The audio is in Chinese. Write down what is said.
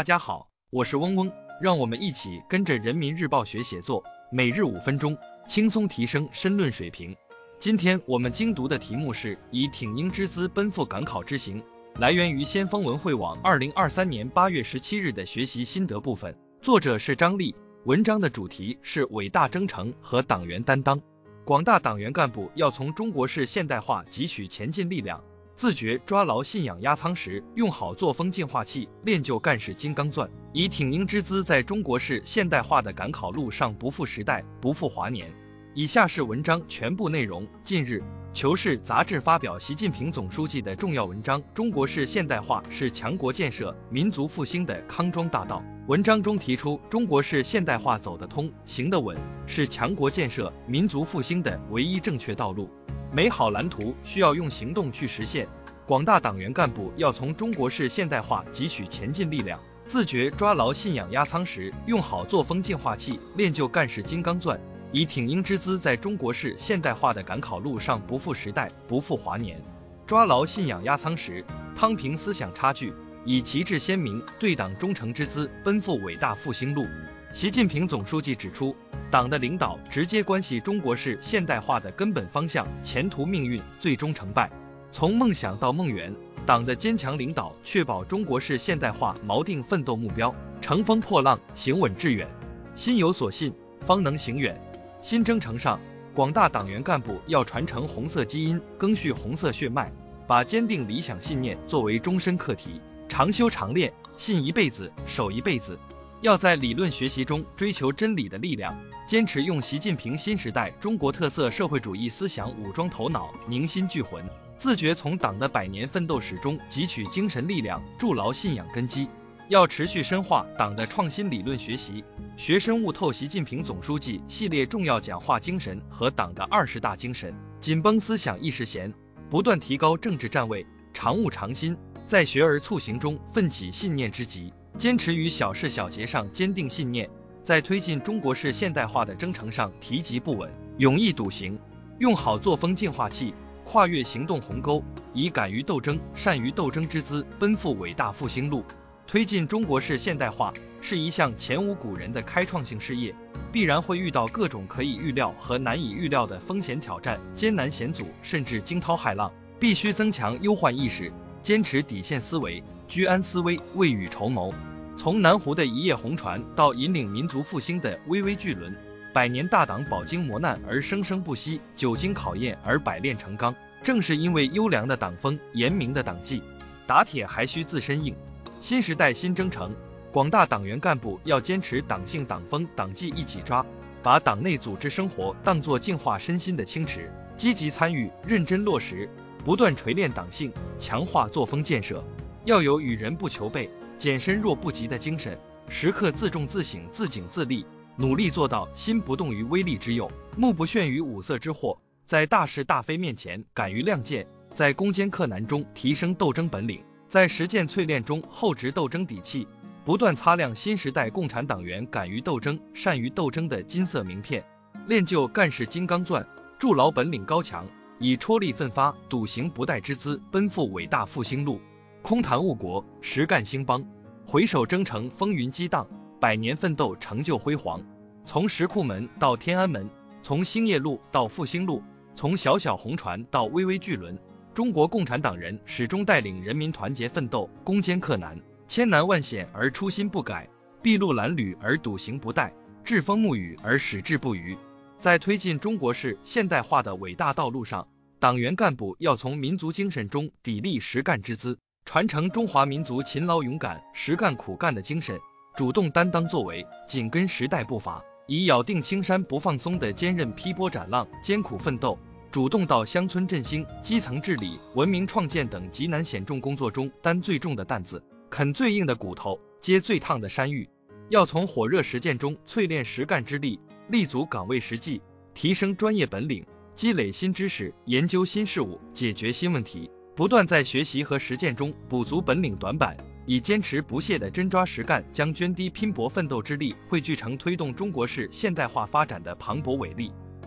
大家好，我是嗡嗡，让我们一起跟着人民日报学写作，每日五分钟，轻松提升申论水平。今天我们精读的题目是以挺英之姿奔赴赶考之行，来源于先锋文汇网二零二三年八月十七日的学习心得部分，作者是张丽，文章的主题是伟大征程和党员担当。广大党员干部要从中国式现代化汲取前进力量。自觉抓牢信仰压舱石，用好作风净化器，练就干事金刚钻，以挺英之姿，在中国式现代化的赶考路上不负时代，不负华年。以下是文章全部内容。近日，《求是》杂志发表习近平总书记的重要文章《中国式现代化是强国建设、民族复兴的康庄大道》。文章中提出，中国式现代化走得通、行得稳，是强国建设、民族复兴的唯一正确道路。美好蓝图需要用行动去实现，广大党员干部要从中国式现代化汲取前进力量，自觉抓牢信仰压舱石，用好作风净化器，练就干事金刚钻，以挺英之姿，在中国式现代化的赶考路上不负时代，不负华年。抓牢信仰压舱石，趟平思想差距，以旗帜鲜明、对党忠诚之姿，奔赴伟大复兴路。习近平总书记指出。党的领导直接关系中国式现代化的根本方向、前途命运、最终成败。从梦想到梦圆，党的坚强领导确保中国式现代化锚定奋斗目标，乘风破浪，行稳致远。心有所信，方能行远。新征程上，广大党员干部要传承红色基因，赓续红色血脉，把坚定理想信念作为终身课题，常修常练，信一辈子，守一辈子。要在理论学习中追求真理的力量，坚持用习近平新时代中国特色社会主义思想武装头脑、凝心聚魂，自觉从党的百年奋斗史中汲取精神力量，筑牢信仰根基。要持续深化党的创新理论学习，学深悟透习近平总书记系列重要讲话精神和党的二十大精神，紧绷思想意识弦，不断提高政治站位，常悟常新，在学而促行中奋起信念之极。坚持于小事小节上坚定信念，在推进中国式现代化的征程上提及不稳，勇毅笃行，用好作风净化器，跨越行动鸿沟，以敢于斗争、善于斗争之姿奔赴伟大复兴路。推进中国式现代化是一项前无古人的开创性事业，必然会遇到各种可以预料和难以预料的风险挑战、艰难险阻，甚至惊涛骇浪，必须增强忧患意识。坚持底线思维、居安思危、未雨绸缪。从南湖的一叶红船到引领民族复兴的巍巍巨轮，百年大党饱经磨难而生生不息，久经考验而百炼成钢。正是因为优良的党风、严明的党纪，打铁还需自身硬。新时代新征程，广大党员干部要坚持党性、党风、党纪一起抓，把党内组织生活当作净化身心的清池，积极参与，认真落实。不断锤炼党性，强化作风建设，要有与人不求备、俭身弱不及的精神，时刻自重自省、自警自立，努力做到心不动于威力之诱，目不眩于五色之惑，在大是大非面前敢于亮剑，在攻坚克难中提升斗争本领，在实践淬炼中厚植斗争底气，不断擦亮新时代共产党员敢于斗争、善于斗争的金色名片，练就干事金刚钻，筑牢本领高墙。以戳力奋发、笃行不怠之姿奔赴伟大复兴路，空谈误国，实干兴邦。回首征程风云激荡，百年奋斗成就辉煌。从石库门到天安门，从兴业路到复兴路，从小小红船到巍巍巨轮，中国共产党人始终带领人民团结奋斗，攻坚克难，千难万险而初心不改，筚路蓝缕而笃行不怠，栉风沐雨而矢志不渝。在推进中国式现代化的伟大道路上，党员干部要从民族精神中砥砺实干之姿，传承中华民族勤劳勇敢、实干苦干的精神，主动担当作为，紧跟时代步伐，以咬定青山不放松的坚韧劈波斩浪、艰苦奋斗，主动到乡村振兴、基层治理、文明创建等极难险重工作中担最重的担子，啃最硬的骨头，接最烫的山芋。要从火热实践中淬炼实干之力，立足岗位实际，提升专业本领，积累新知识，研究新事物，解决新问题，不断在学习和实践中补足本领短板，以坚持不懈的真抓实干，将涓滴拼搏奋斗之力汇聚成推动中国式现代化发展的磅礴伟力。